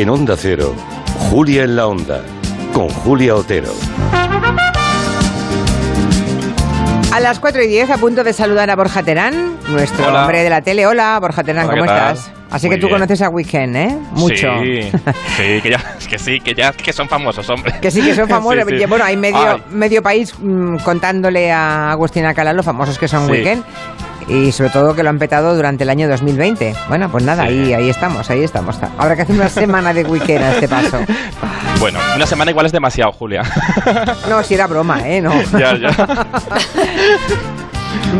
En Onda Cero, Julia en la Onda, con Julia Otero. A las 4 y 10, a punto de saludar a Borja Terán, nuestro Hola. hombre de la tele. Hola, Borja Terán, Hola, ¿cómo estás? Así Muy que tú bien. conoces a Weekend, ¿eh? Mucho. Sí, sí, que ya, que sí, que ya que son famosos, hombre. Que sí, que son famosos. Sí, sí. Bueno, hay medio, Ay, medio país mm, contándole a Agustina Cala lo famosos que son Sí. Weekend. Y sobre todo que lo han petado durante el año 2020. Bueno, pues nada, Sí. ahí, ahí estamos, ahí estamos. Habrá que hacer una semana de Weekend a este paso. Bueno, una semana igual es demasiado, Julia. No, si era broma, ¿eh? No. ya, ya.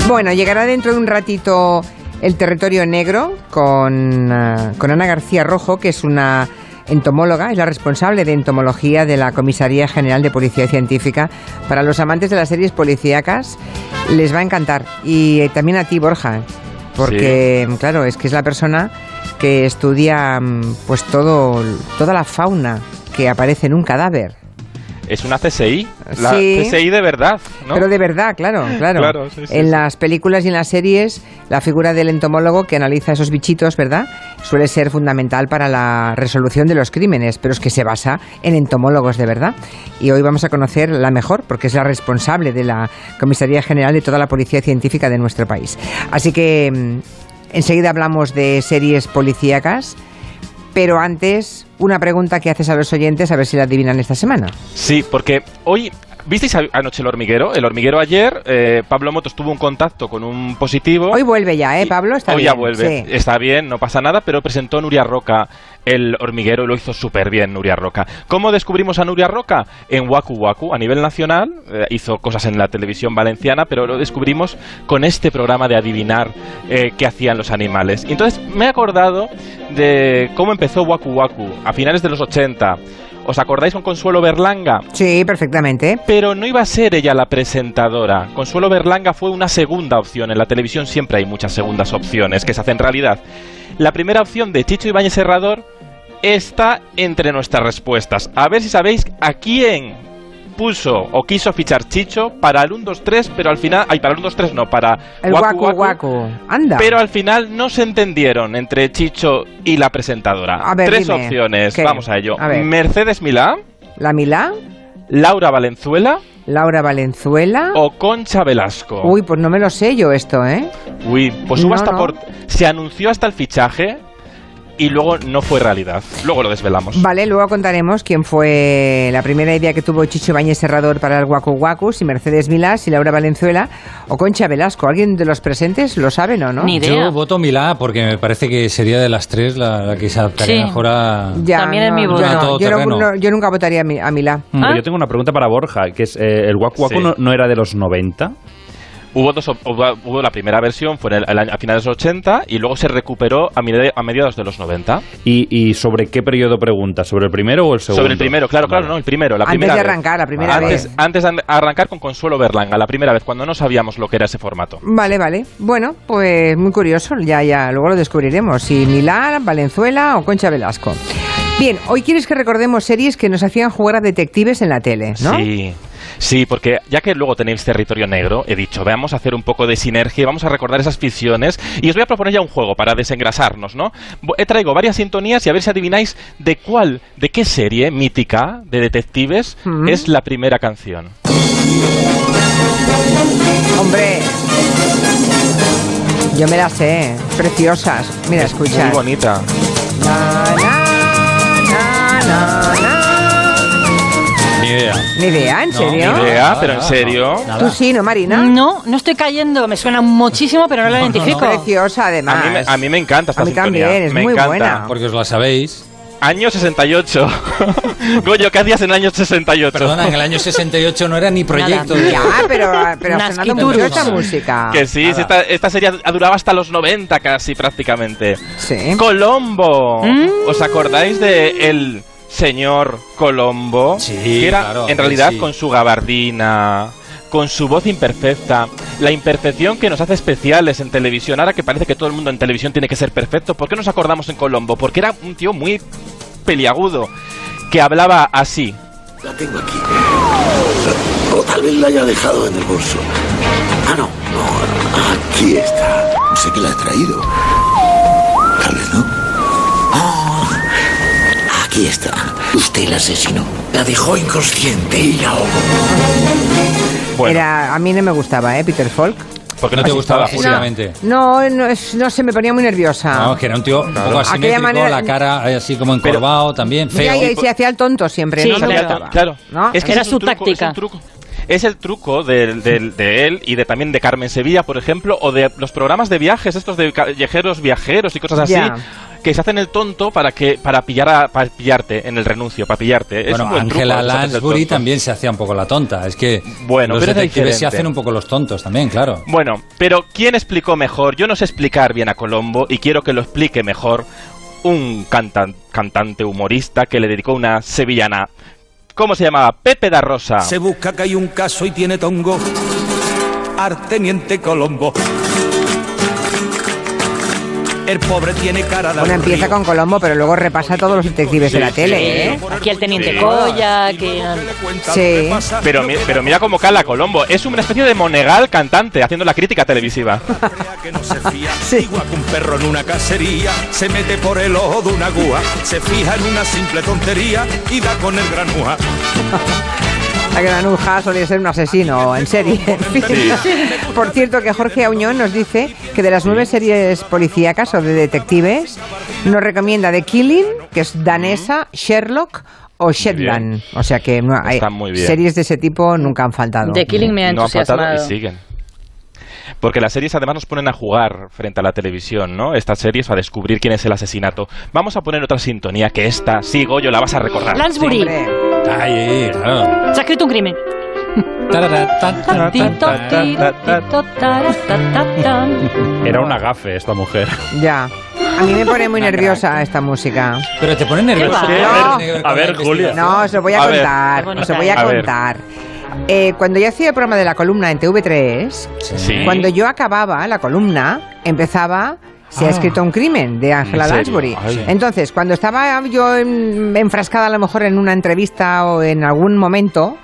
Bueno, llegará dentro de un ratito el territorio negro con, eh, con Ana García Rojo, que es una entomóloga, es la responsable de entomología de la Comisaría General de Policía Científica. Para los amantes de las series policíacas les va a encantar. Y eh, también a ti, Borja, porque, claro, es que es la persona que estudia mm, pues todo, toda la fauna que aparece en un cadáver. Es una CSI. La Sí. CSI de verdad, ¿no? Pero de verdad, claro, claro. Claro, sí, sí, en las películas y en las series, la figura del entomólogo que analiza esos bichitos, ¿verdad? Suele ser fundamental para la resolución de los crímenes, pero es que se basa en entomólogos de verdad. Y hoy vamos a conocer la mejor, porque es la responsable de la Comisaría General de toda la Policía Científica de nuestro país. Así que mm, enseguida hablamos de series policíacas. Pero antes, una pregunta que haces a los oyentes a ver si la adivinan esta semana. Sí, porque hoy. ¿Visteis anoche el hormiguero? El hormiguero ayer, eh, Pablo Motos tuvo un contacto con un positivo. Hoy vuelve ya, ¿eh, Pablo? Está hoy bien. ya vuelve. Sí. Está bien, no pasa nada, pero presentó Nuria Roca el hormiguero y lo hizo súper bien Nuria Roca. ¿Cómo descubrimos a Nuria Roca? En Waku Waku, a nivel nacional. eh, hizo cosas en la televisión valenciana, pero lo descubrimos con este programa de adivinar eh, qué hacían los animales. Y entonces me he acordado de cómo empezó Waku Waku a finales de los 80. ¿Os acordáis con Consuelo Berlanga? Sí, perfectamente. Pero no iba a ser ella la presentadora. Consuelo Berlanga fue una segunda opción. En la televisión siempre hay muchas segundas opciones que se hacen realidad. La primera opción de Chicho Ibáñez Serrador está entre nuestras respuestas. A ver si sabéis a quién puso o quiso fichar Chicho para el 1, 2, 3, pero al final... Ay, para el 1, 2, 3 no, para El Waku guacu guacu. Anda. Pero al final no se entendieron entre Chicho y la presentadora. A ver, Tres dime, opciones, ¿qué? vamos a ello. A ver. Mercedes Milá, La Milá, Laura Valenzuela Laura Valenzuela. o Concha Velasco. Uy, pues no me lo sé yo esto, ¿eh? Uy, pues hubo No, hasta no. por. Se anunció hasta el fichaje y luego no fue realidad. Luego lo desvelamos. Vale, luego contaremos quién fue la primera idea que tuvo Chicho Bañez Serrador para el Guacu Guacu, si Mercedes Milá, si Laura Valenzuela o Concha Velasco. ¿Alguien de los presentes lo saben o no? Ni idea. Yo voto Milá porque me parece que sería de las tres la, la que se adaptaría Sí. mejor a... También es mi voto. yo, no, no- no- nunca votaría a, Mi- a Milá. ¿Ah? Yo tengo una pregunta para Borja, que es, eh, ¿el Waku Waku Sí. no, no era de los 90? Hubo, dos, hubo, hubo la primera versión, fue en el- el año- a finales de los 80 y luego se recuperó a, medi- a mediados de los 90. ¿Y, y sobre qué periodo pregunta? ¿Sobre el primero o el segundo? Sobre el primero, claro, Vale. claro, no, el primero, la Antes primera de vez. arrancar, la primera antes, vez. Antes de arrancar con Consuelo Berlanga, la primera vez, cuando no sabíamos lo que era ese formato. Vale, vale. Bueno, pues muy curioso. Ya, ya, luego lo descubriremos. Si Milán, Valenzuela o Concha Velasco. Bien, hoy quieres que recordemos series que nos hacían jugar a detectives en la tele, ¿no? Sí. Sí, porque ya que luego tenéis territorio negro, he dicho, veamos a hacer un poco de sinergia, y vamos a recordar esas ficciones y os voy a proponer ya un juego para desengrasarnos, ¿no? He traigo varias sintonías y a ver si adivináis de cuál, de qué serie mítica de detectives Mm. es la primera canción. Hombre. Yo me las sé. Preciosas. Mira, escucha. Muy bonita. Ni idea, ¿en No, serio? ni idea. pero en serio. Tú sí, ¿no, Marina? No, no estoy cayendo. Me suena muchísimo, pero no la No, no, no. identifico. Preciosa, A además. mí, me, a mí me encanta esta A mí sintonía. también, es me muy encanta. buena. Porque os la sabéis. Año 68. Goyo, ¿qué hacías en el año 68? Perdona, en el año 68 no era ni proyecto. Nada. Ya, pero, pero ha sonado mucho esta música. Que sí, sí, esta, esta serie duraba hasta los 90 casi prácticamente. Sí. Colombo. Mm. ¿Os acordáis de el señor Colombo? Sí, Que era, claro, en realidad, sí. con su gabardina, con su voz imperfecta, la imperfección que nos hace especiales en televisión. Ahora que parece que todo el mundo en televisión tiene que ser perfecto, ¿por qué nos acordamos en Colombo? Porque era un tío muy peliagudo, que hablaba así. La tengo aquí. O tal vez la haya dejado en el bolso. Ah, no, no. Aquí está. Sé qué la ha traído. Tal vez no. Aquí está. Usted la asesinó. La dejó inconsciente y la ahogó. Bueno, Era, a mí no me gustaba, ¿eh? Peter Falk. porque No te gustaba físicamente. No, no, es- no sé, me ponía muy nerviosa. No, que era un tío un poco asimétrico, manera- la cara eh, así como encorvado también, feo. Ya, y se hacía el tonto siempre, Sí, ¿no? Claro. Claro, ¿No? es que Era es su táctica. Es. Es el truco del- del- de él y de también de Carmen Sevilla, por ejemplo, o de los programas de viajes, estos de callejeros viajeros y cosas así, Ya. Que se hacen el tonto para que para pillar a- para pillarte en el renuncio, para pillarte. es Bueno, el Lansbury también se hacía un poco la tonta. Es que Bueno, los pero es detectives se hacen un poco los tontos también, claro. Bueno, pero ¿quién explicó mejor? Yo no sé explicar bien a Colombo y quiero que lo explique mejor un cantan- cantante humorista que le dedicó una sevillana. ¿Cómo se llamaba? Pepe da Rosa. Se busca que hay un caso y tiene tongo. Arteniente Colombo. El pobre tiene cara de Bueno, empieza con Colombo, pero luego repasa a todos los detectives de la tele, ¿eh? Aquí el teniente Sí. Colla, que... Sí. Pero, pero mira cómo cala Colombo. Es una especie de Monegal cantante haciendo la crítica televisiva. que no se fía, Sí. igual que un perro en una cacería, se mete por el ojo de una gúa, se fija en una simple tontería y da con el granúa. La granuja solía ser un asesino en serie. en fin. Por cierto, que Jorge Auñón nos dice que de las nueve series policíacas o de detectives, nos recomienda The Killing, que es danesa, Sherlock o Shetland. O sea que no hay, series de ese tipo nunca han faltado. The Killing me ha No han faltado entusiasmado. y siguen. Porque las series además nos ponen a jugar frente a la televisión, ¿no? Estas series a descubrir quién es el asesinato. Vamos a poner otra sintonía que esta, sí, Goyo, la vas a recordar. Lansbury. Hombre, Ay, claro. Se ha escrito un crimen. Era una gafe esta mujer. ya. A mí me pone muy nerviosa esta música. Pero te pone ver A ver, Julia. No, os lo voy a, contar. Os lo voy a ver. contar. Eh, cuando yo hacía el programa de la columna en TV3, Sí. cuando yo acababa la columna, empezaba. Se ha Ah. escrito un crimen de Angela ¿En? Lansbury. Ay. Entonces, cuando estaba yo en- enfrascada a lo mejor en una entrevista o en algún momento,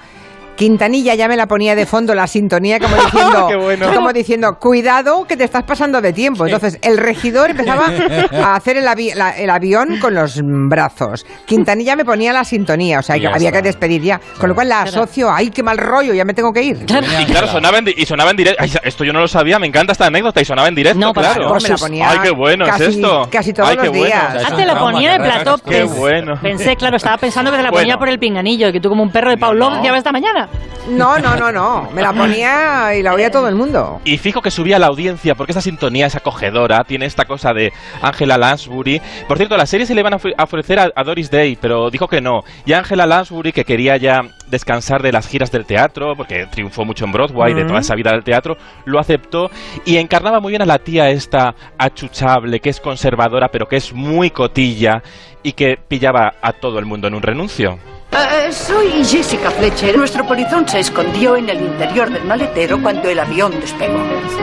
Quintanilla ya me la ponía de fondo la sintonía como diciendo, bueno. como diciendo, cuidado que te estás pasando de tiempo. Entonces el regidor empezaba a hacer el, avi- la- el avión con los brazos. Quintanilla me ponía la sintonía, o sea, que había está. que despedir ya. Con lo cual la asocio, ay, qué mal rollo, ya me tengo que ir. Y claro, sonaba en, di- y sonaba en directo. Ay, esto yo no lo sabía, me encanta esta anécdota. Y sonaba en directo, No, por claro. favor, me la ponía Ay, qué bueno es casi, esto. Casi todos Ay, qué los bueno. días. Es Ah, te la trauma, ponía claro. plató. Qué bueno. Pensé, claro, estaba pensando que te la ponía Bueno. por el pinganillo, que tú como un perro de Paul López No. ya ves esta mañana. No, no, no, no. Me la ponía y la oía todo el mundo. Y fijo que subía la audiencia porque esta sintonía es acogedora, tiene esta cosa de Angela Lansbury. Por cierto, la serie se le iban a ofre- a ofrecer a, a Doris Day, pero dijo que no. Y Angela Lansbury, que quería ya descansar de las giras del teatro, porque triunfó mucho en Broadway, de toda esa vida del teatro, lo aceptó y encarnaba muy bien a la tía esta achuchable, que es conservadora, pero que es muy cotilla y que pillaba a todo el mundo en un renuncio. Eh, soy Jessica Fletcher. Nuestro polizón se escondió en el interior del maletero cuando el avión despegó.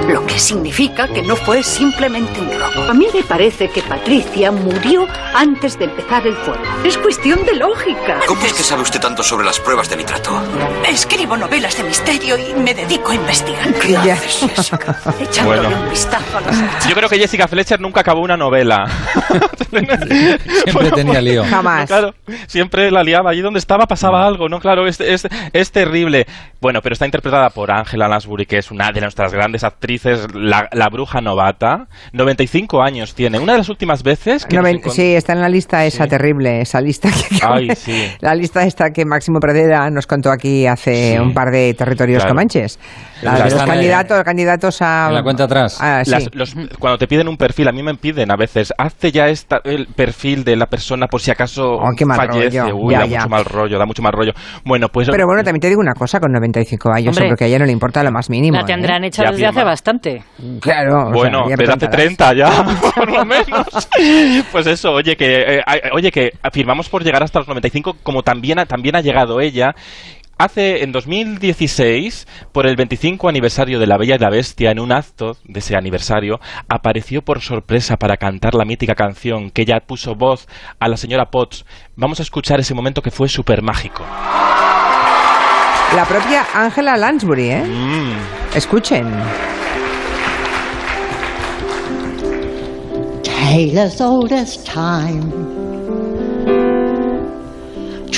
Lo que significa que no fue simplemente un robo. A mí me parece que Patricia murió antes de empezar el fuego. Es cuestión de lógica. ¿Cómo es que sabe usted tanto sobre las pruebas de nitrato? Escribo novelas de misterio y me dedico a investigar. ¿Qué haces, Jessica? Echándole Bueno. un vistazo a los hechos. Yo creo que Jessica Fletcher nunca acabó una novela. Siempre tenía lío. Jamás. Claro, siempre la liaba. Allí donde estaba pasaba algo, ¿no? Claro, es, es, es terrible. Bueno, pero está interpretada por Angela Lansbury, que es una de nuestras grandes actrices, la, la bruja novata. 95 años tiene. Una de las últimas veces que... Noven- sí, está en la lista esa Sí. terrible, esa lista que Ay, sí. la lista esta que Máximo Pradera nos contó aquí hace Sí. un par de territorios Claro. comanches. La de los eh, candidatos, candidatos a en la cuenta atrás. Ah, sí. Las- los- cuando te piden un perfil, a mí me piden a veces, hazte ya esta, el perfil de la persona por si acaso Oh, qué mal fallece. rollo. Uy, Ya, ya. mucho mal rollo, da mucho mal rollo. Bueno, pues... Pero bueno, también te digo una cosa con 95 años, Hombre. porque a ella no le importa lo más mínimo. La tendrán ¿eh? hecha Ya desde hace bastante. Claro. o sea, Bueno, me desde hace contarás. 30 ya, por lo menos. Pues eso, oye, que eh, eh, oye que afirmamos por llegar hasta los 95, como también ha, también ha llegado ella. Hace en 2016, por el 25 aniversario de La Bella y la Bestia, en un acto de ese aniversario, apareció por sorpresa para cantar la mítica canción que ella puso voz a la señora Potts. Vamos a escuchar ese momento que fue súper mágico. La propia Angela Lansbury, ¿eh? Mm. Escuchen. tale as old as time.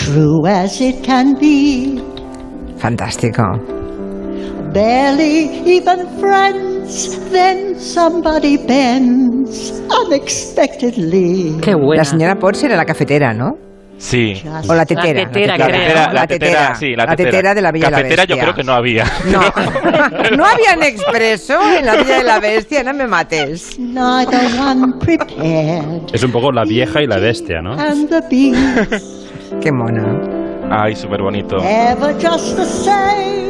True as it can be. Fantástico. Barely even friends, then somebody bends unexpectedly. Qué buena. La señora Potts era la cafetera, ¿no? Sí. O la tetera. La tetera, La creo. tetera, La la tetera, tetera. sí, la La tetera. tetera de la Cafetera yo Bestia. creo que no había. No. ¿No había expreso en la Villa de la Bestia? No me mates. Neither one prepared, Es un poco la vieja y la bestia, ¿no? Qué mona. Ay, súper bonito.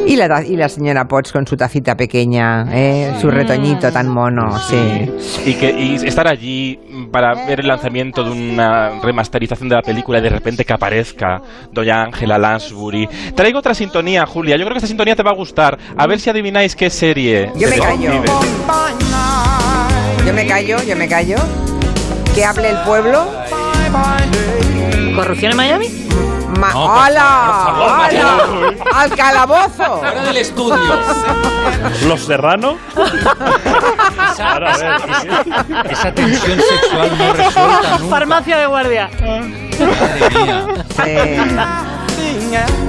Y la, y la señora Potts con su tacita pequeña, ¿eh? su retoñito tan mono, sí. Y, que, y estar allí para ver el lanzamiento de una remasterización de la película y de repente que aparezca Doña Ángela Lansbury. Traigo otra sintonía, Julia. Yo creo que esta sintonía te va a gustar. A ver si adivináis qué serie. Yo me callo. Yo me callo, yo me callo. Que hable el pueblo. ¿Corrupción en Miami? Ma- No, ¡Hala! ¡Hala! ¡Al calabozo! Fuera del estudio. ¿Los Serrano? Ahora, a ver. Esa tensión sexual no resuelta nunca. Farmacia de guardia. Madre mía. Sí.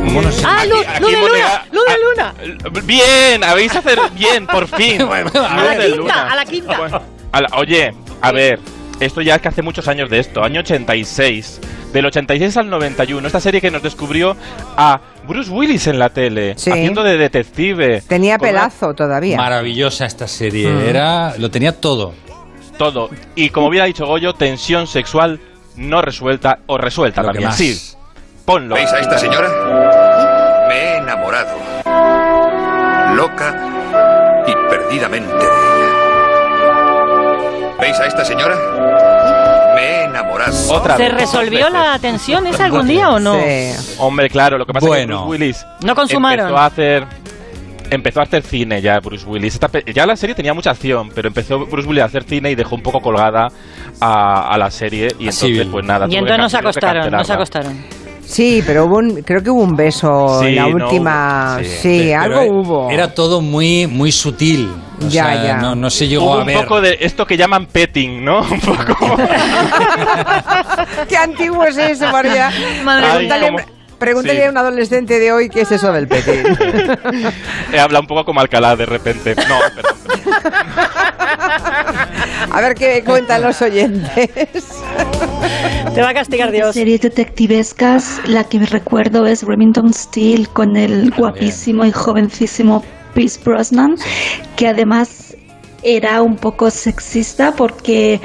¿Cómo no se- Ah, luz, Aquí- luz aquí de luna, luz de Ah, luna. Bien, habéis hacer bien, por fin. Bueno, Luz a la quinta, luna. a la quinta. Bueno, a la- oye, a ver, esto ya es que hace muchos años de esto, año 86. Del 86 al 91, esta serie que nos descubrió a Bruce Willis en la tele, Sí. haciendo de detective. Tenía una- pelazo todavía. Maravillosa esta serie. Mm. Era, lo tenía todo. Todo. Y como hubiera dicho Goyo, tensión sexual no resuelta o resuelta Lo también. Sí, ponlo. ¿Veis a esta señora? Me he enamorado. Loca y perdidamente de ella. ¿Veis a esta señora? Otra ¿Se vez, resolvió la tensión esa algún día o no? Sí. Hombre, claro, lo que pasa Bueno. es que Bruce Willis No consumaron. empezó a hacer empezó a hacer cine ya Bruce Willis. Esta ya la serie tenía mucha acción, pero empezó Bruce Willis a hacer cine y dejó un poco colgada a, a la serie y A entonces pues nada. Y entonces que no se can- tuvieron que acostaron, no se cancelarla. acostaron. Sí, pero hubo un- creo que hubo un beso Sí, en la última. sí, algo hubo. Era todo muy, muy sutil. O Ya, sea, ya. No, no se llegó Hubo a un ver. poco de esto que llaman petting, ¿no? Un poco. Qué antiguo es eso, María. Pregúntale, pregúntale sí. a un adolescente de hoy qué es eso del petín. Eh, Habla un poco como Alcalá de repente. No, perdón. A ver qué cuentan los oyentes. Te va a castigar Dios. series detectivescas, la que me recuerdo es Remington Steele con el guapísimo y jovencísimo Pierce Brosnan, que además era un poco sexista porque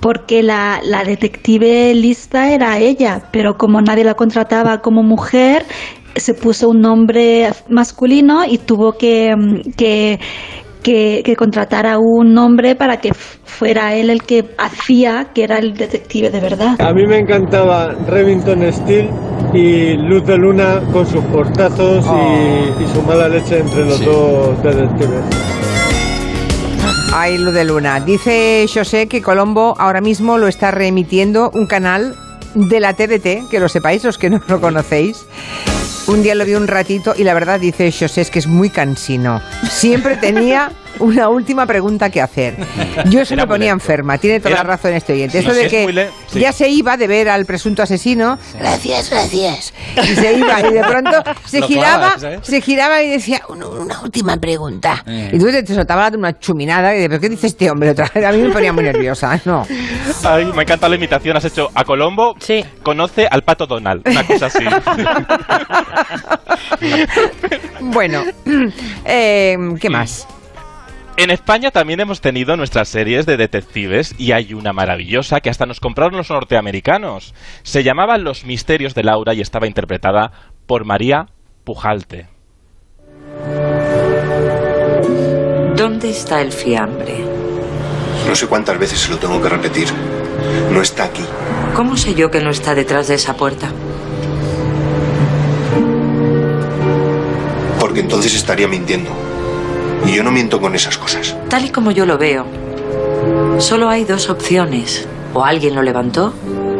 porque la, la detective lista era ella, pero como nadie la contrataba como mujer, se puso un nombre masculino y tuvo que, mm, que, que, que contratar a un hombre para que fuera él el que hacía que era el detective de verdad. A mí me encantaba Remington Steel y Luz de Luna con sus portazos y, y su mala leche entre los Sí. dos detectives. Ay, luz de luna. Dice José que Colombo ahora mismo lo está reemitiendo un canal de la TDT, que lo sepáis los que no lo conocéis. Un día lo vi un ratito y la verdad dice José es que es muy cansino. Siempre tenía una última pregunta que hacer. Yo se me ponía enferma. Tiene toda Era- la razón este oyente. Esto de que muy le- sí. ya se iba de ver al presunto asesino. Gracias, gracias. Y se iba y de pronto se Lo giraba, clavas, ¿eh? se giraba y decía una, una última pregunta. Eh. Y tú te, te soltaba una chuminada y de, ¿pero qué dice este hombre? Otra vez? A mí me ponía muy nerviosa. No. Ay, me encanta la imitación. Has hecho a Colombo. Sí. Conoce al pato Donald. Una cosa así. Bueno, eh, ¿qué más? En España también hemos tenido nuestras series de detectives y hay una maravillosa que hasta nos compraron los norteamericanos. Se llamaba Los Misterios de Laura y estaba interpretada por María Pujalte. ¿Dónde está el fiambre? No sé cuántas veces se lo tengo que repetir. No está aquí. ¿Cómo sé yo que no está detrás de esa puerta? Porque entonces estaría mintiendo. Y yo no miento con esas cosas. Tal y como yo lo veo, solo hay dos opciones. O alguien lo levantó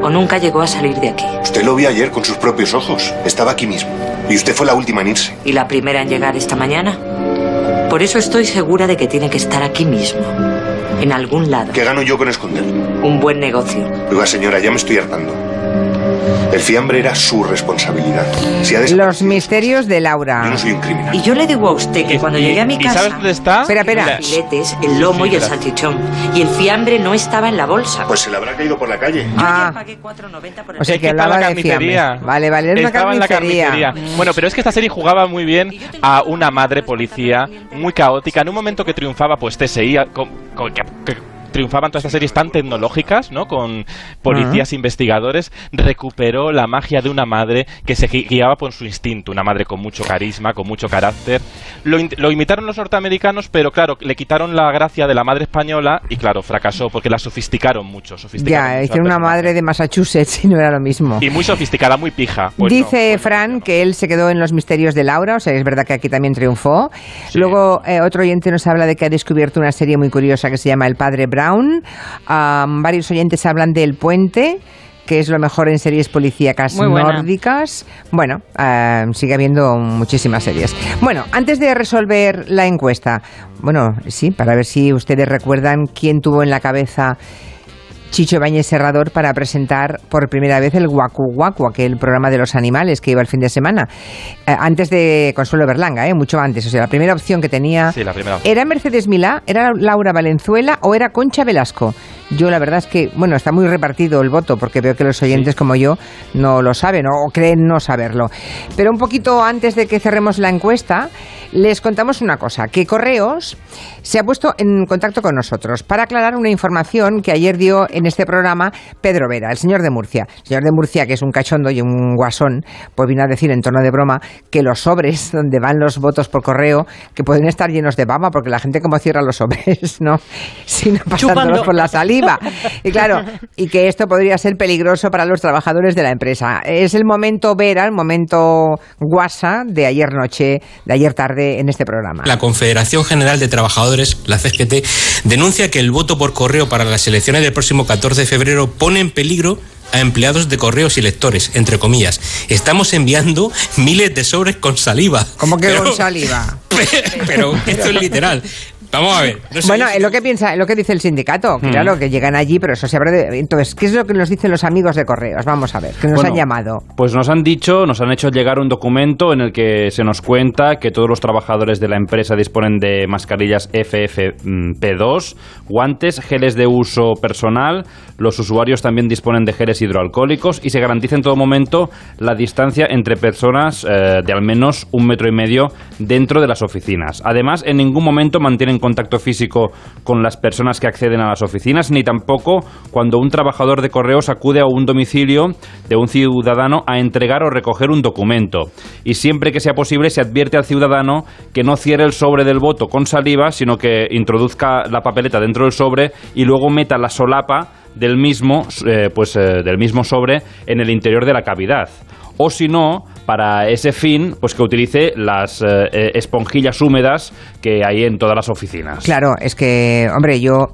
o nunca llegó a salir de aquí. Usted lo vio ayer con sus propios ojos. Estaba aquí mismo. Y usted fue la última en irse. ¿Y la primera en llegar esta mañana? Por eso estoy segura de que tiene que estar aquí mismo. En algún lado. ¿Qué gano yo con esconderlo? Un buen negocio. Oiga, señora, ya me estoy hartando. El fiambre era su responsabilidad. Si ha Los misterios de Laura. Yo no soy un criminal. Y yo le digo a usted que cuando llegué a mi ¿Y casa... sabes dónde está? Espera, espera. Los filetes, el lomo Sí, y el salchichón. Y el fiambre no estaba en la bolsa. Pues se le habrá caído por la calle. Ah, Pagué 4,90 por el o sea Es que hablaba la de fiambre. Vale, vale, es una Estaba en la carnicería. carnicería. Bueno, pero es que esta serie jugaba muy bien a una madre policía muy caótica. En un momento que triunfaba, pues TSI, con- con- que, que triunfaban todas estas series tan tecnológicas, ¿no? Con policías investigadores, recuperó la magia de una madre que se gui- guiaba por su instinto. Una madre con mucho carisma, con mucho carácter. Lo, lo imitaron los norteamericanos, pero claro, le quitaron la gracia de la madre española y claro, fracasó porque la sofisticaron mucho. sofisticaron Ya, hicieron una madre de Massachusetts y no era lo mismo. Y muy sofisticada, muy pija. Pues Dice no, Fran no. que él se quedó en los misterios de Laura, o sea, es verdad que aquí también triunfó. Luego, eh, otro oyente nos habla de que ha descubierto una serie muy curiosa que se llama El Padre Brown. Varios oyentes hablan de El Puente que es lo mejor en series policíacas nórdicas. Bueno, sigue habiendo muchísimas series. Bueno, antes de resolver la encuesta, bueno, sí, para ver si ustedes recuerdan quién tuvo en la cabeza Chicho Bañez Serrador para presentar por primera vez el Guacu Guacu, aquel programa de los animales que iba el fin de semana. Eh, antes de Consuelo Berlanga, eh, mucho antes. O sea, la primera opción que tenía Sí, la primera opción. ¿Era Mercedes Milá? ¿Era Laura Valenzuela? ¿O era Concha Velasco? Yo la verdad es que, bueno, está muy repartido el voto porque veo que los oyentes como yo no lo saben o creen no saberlo. Pero un poquito antes de que cerremos la encuesta, les contamos una cosa, que Correos se ha puesto en contacto con nosotros para aclarar una información que ayer dio en este programa Pedro Vera, el señor de Murcia. El señor de Murcia, que es un cachondo y un guasón, pues vino a decir en tono de broma que los sobres donde van los votos por correo, que pueden estar llenos de baba, porque la gente como cierra los sobres, ¿no? Sino pasándolos Chupando. por la saliva. Y claro, y que esto podría ser peligroso para los trabajadores de la empresa. Es el momento Vera, el momento guasa de ayer noche, de ayer tarde en este programa. La Confederación General de Trabajadores, la CGT, denuncia que el voto por correo para las elecciones del próximo 14 de febrero pone en peligro a empleados de correos y lectores, entre comillas. Estamos enviando miles de sobres con saliva. ¿Cómo que Pero- con saliva? Pero esto es literal. Vamos a ver. no sé Bueno, es lo que piensa, es lo que dice el sindicato, que Mm. claro, que llegan allí, pero eso se habrá de... Entonces, ¿qué es lo que nos dicen los amigos de correos? Vamos a ver, que nos Bueno, han llamado. Pues nos han dicho, nos han hecho llegar un documento en el que se nos cuenta que todos los trabajadores de la empresa disponen de mascarillas FFP2, guantes, geles de uso personal, los usuarios también disponen de geles hidroalcohólicos y se garantiza en todo momento la distancia entre personas eh, de al menos un metro y medio dentro de las oficinas. Además, en ningún momento mantienen contacto físico con las personas que acceden a las oficinas, ni tampoco cuando un trabajador de correos acude a un domicilio de un ciudadano a entregar o recoger un documento. Y siempre que sea posible se advierte al ciudadano que no cierre el sobre del voto con saliva, sino que introduzca la papeleta dentro del sobre y luego meta la solapa del mismo, eh, pues, eh, del mismo sobre en el interior de la cavidad. O si no, para ese fin, pues que utilice las eh, eh, esponjillas húmedas que hay en todas las oficinas. Claro, es que, hombre, yo...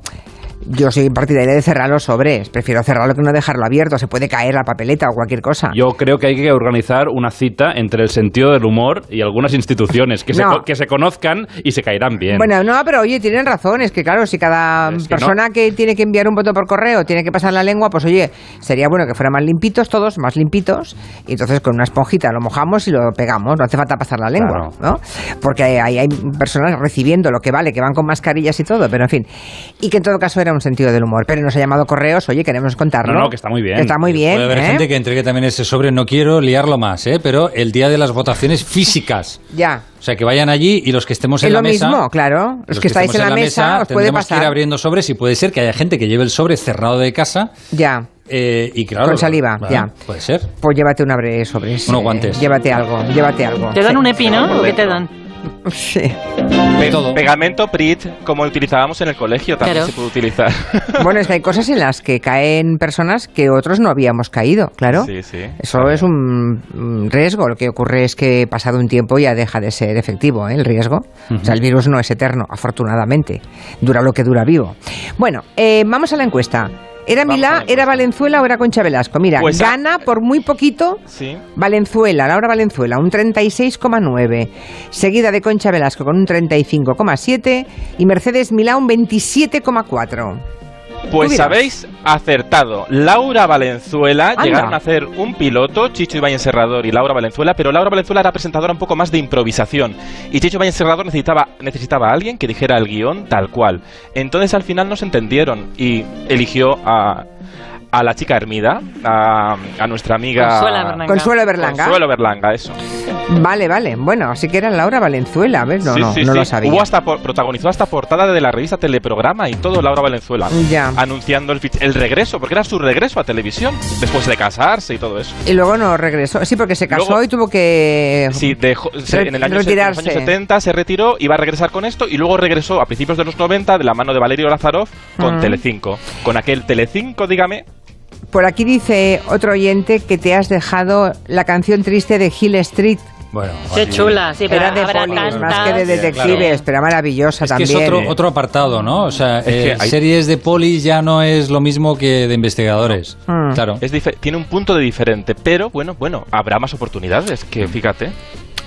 Yo soy partidaria de cerrar los sobres. Prefiero cerrarlo que no dejarlo abierto. Se puede caer la papeleta o cualquier cosa. Yo creo que hay que organizar una cita entre el sentido del humor y algunas instituciones que, se, No. co- que se conozcan y se caerán bien. Bueno, no, pero oye, tienen razón. Es que claro, si cada Es que persona que tiene que enviar un voto por correo tiene que pasar la lengua, pues oye, sería bueno que fueran más limpitos todos, más limpitos. Y entonces con una esponjita lo mojamos y lo pegamos. No hace falta pasar la lengua, ¿no? Porque hay, hay- hay personas recibiendo lo que vale, que van con mascarillas y todo, pero en fin. Y que en todo caso era un sentido del humor. Pero nos ha llamado correos, oye, queremos contarlo. No, no, que está muy bien. Que está muy bien. Puede haber ¿eh? gente que entregue también ese sobre, no quiero liarlo más, ¿eh? pero el día de las votaciones físicas. Ya. O sea, que vayan allí y los que estemos Es en la lo mesa... mismo, claro. Los, los que estáis en la, mesa, os puede tendremos que ir pasar. abriendo sobres y puede ser que haya gente que lleve el sobre cerrado de casa Ya. eh, y claro... Con saliva, claro, ya. Puede ser. Pues llévate un abre sobres. Unos eh, guantes. llévate algo, llévate algo. ¿Te dan Sí. un EPI, no? ¿O qué te dan? Sí. Pe- todo. Pegamento PRIT, como utilizábamos en el colegio, también Claro. se puede utilizar. Bueno, es que hay cosas en las que caen personas que otros no habíamos caído, claro. Sí, sí. Eso es un un riesgo. Lo que ocurre es que pasado un tiempo ya deja de ser efectivo ¿eh? el riesgo. O sea, el virus no es eterno, afortunadamente. Dura lo que dura vivo. Bueno, eh, vamos a la encuesta. ¿Era Milá, era Valenzuela o era Concha Velasco? Mira, Pues gana por muy poquito Sí. Valenzuela, Laura Valenzuela, un 36,9. Seguida de Concha Velasco con un 35,7. Y Mercedes Milá, un 27,4. Pues habéis acertado. Laura Valenzuela Anda. llegaron a hacer un piloto, Chicho Ibañez Serrador y Laura Valenzuela, pero Laura Valenzuela era presentadora un poco más de improvisación. Y Chicho Ibañez Serrador necesitaba, necesitaba a alguien que dijera el guion tal cual. Entonces al final no se entendieron y eligió a, a la chica Hermida, a, a nuestra amiga... Consuelo Berlanga. Consuelo Berlanga. Consuelo Berlanga, eso. Vale, vale. Bueno, así que era Laura Valenzuela. A ver, no, Sí, no, sí, no sí. lo sabía. Hubo hasta por- protagonizó hasta portada de la revista Teleprograma y todo Laura Valenzuela. Ya. Anunciando el, el regreso, porque era su regreso a televisión, después de casarse y todo eso. Y luego no regresó. Sí, porque se casó Luego- y tuvo que. Sí, dejó, se- en, el año, se- en los retirarse. años 70 se retiró, iba a regresar con esto y luego regresó a principios de los 90 de la mano de Valerio Lazarov con Mm. Telecinco. Con aquel Telecinco, dígame, Por aquí dice otro oyente que te has dejado la canción triste de Hill Street. Bueno, Qué chula, sí, pero Era de habrá tantas. más que de detectives, pero maravillosa Es que también. es otro, otro apartado, ¿no? O sea, eh, hay- series de polis ya no es lo mismo que de investigadores. Mm. Claro. es tiene un punto de diferente, pero bueno, bueno, habrá más oportunidades, que fíjate.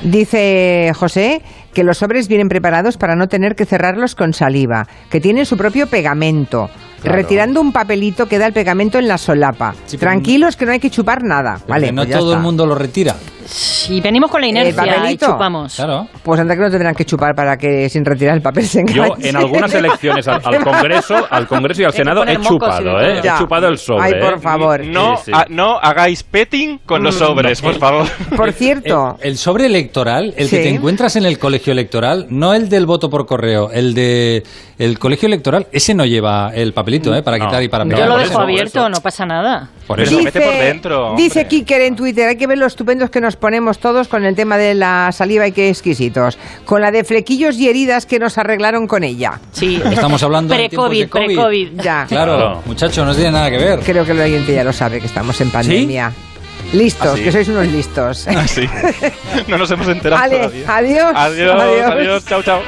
Dice José que los sobres vienen preparados para no tener que cerrarlos con saliva, que tienen su propio pegamento. Claro. Retirando un papelito queda el pegamento en la solapa. Sí, Tranquilos que no hay que chupar nada. Vale, no pues ya todo está. el mundo lo retira. Si venimos con la inercia y papelito. chupamos. Claro. Pues anda que no tendrán que chupar para que sin retirar el papel se Yo enganche. en algunas elecciones al, al Congreso, al Congreso y al que Senado he y chupado, ¿eh? Ya. He chupado el sobre. Ay, por ¿eh? favor. No, Sí, sí. ha- no hagáis petting con los sobres, por favor. Por cierto, El, el sobre electoral, el que Sí. te encuentras en el colegio electoral, no el del voto por correo, el de el colegio electoral, ese no lleva el papelito, ¿eh? Para No. quitar y para No, pegar. Yo lo por dejo eso, por abierto, no pasa nada. Por eso. lo mete por dentro, dice. Kiker en Twitter, hay que ver lo estupendos que nos ponemos todos con el tema de la saliva y qué exquisitos. Con la de flequillos y heridas que nos arreglaron con ella. Sí. Estamos hablando Pre-COVID, COVID. pre-COVID. Ya, Claro, Claro. muchacho, no tiene nada que ver. creo que el oyente ya lo sabe, que estamos en pandemia. Listos, ¿Ah, sí? que sois unos listos. Ah, sí. No nos hemos enterado Vale, todavía. adiós. Adiós, Adiós. adiós, chao, chao.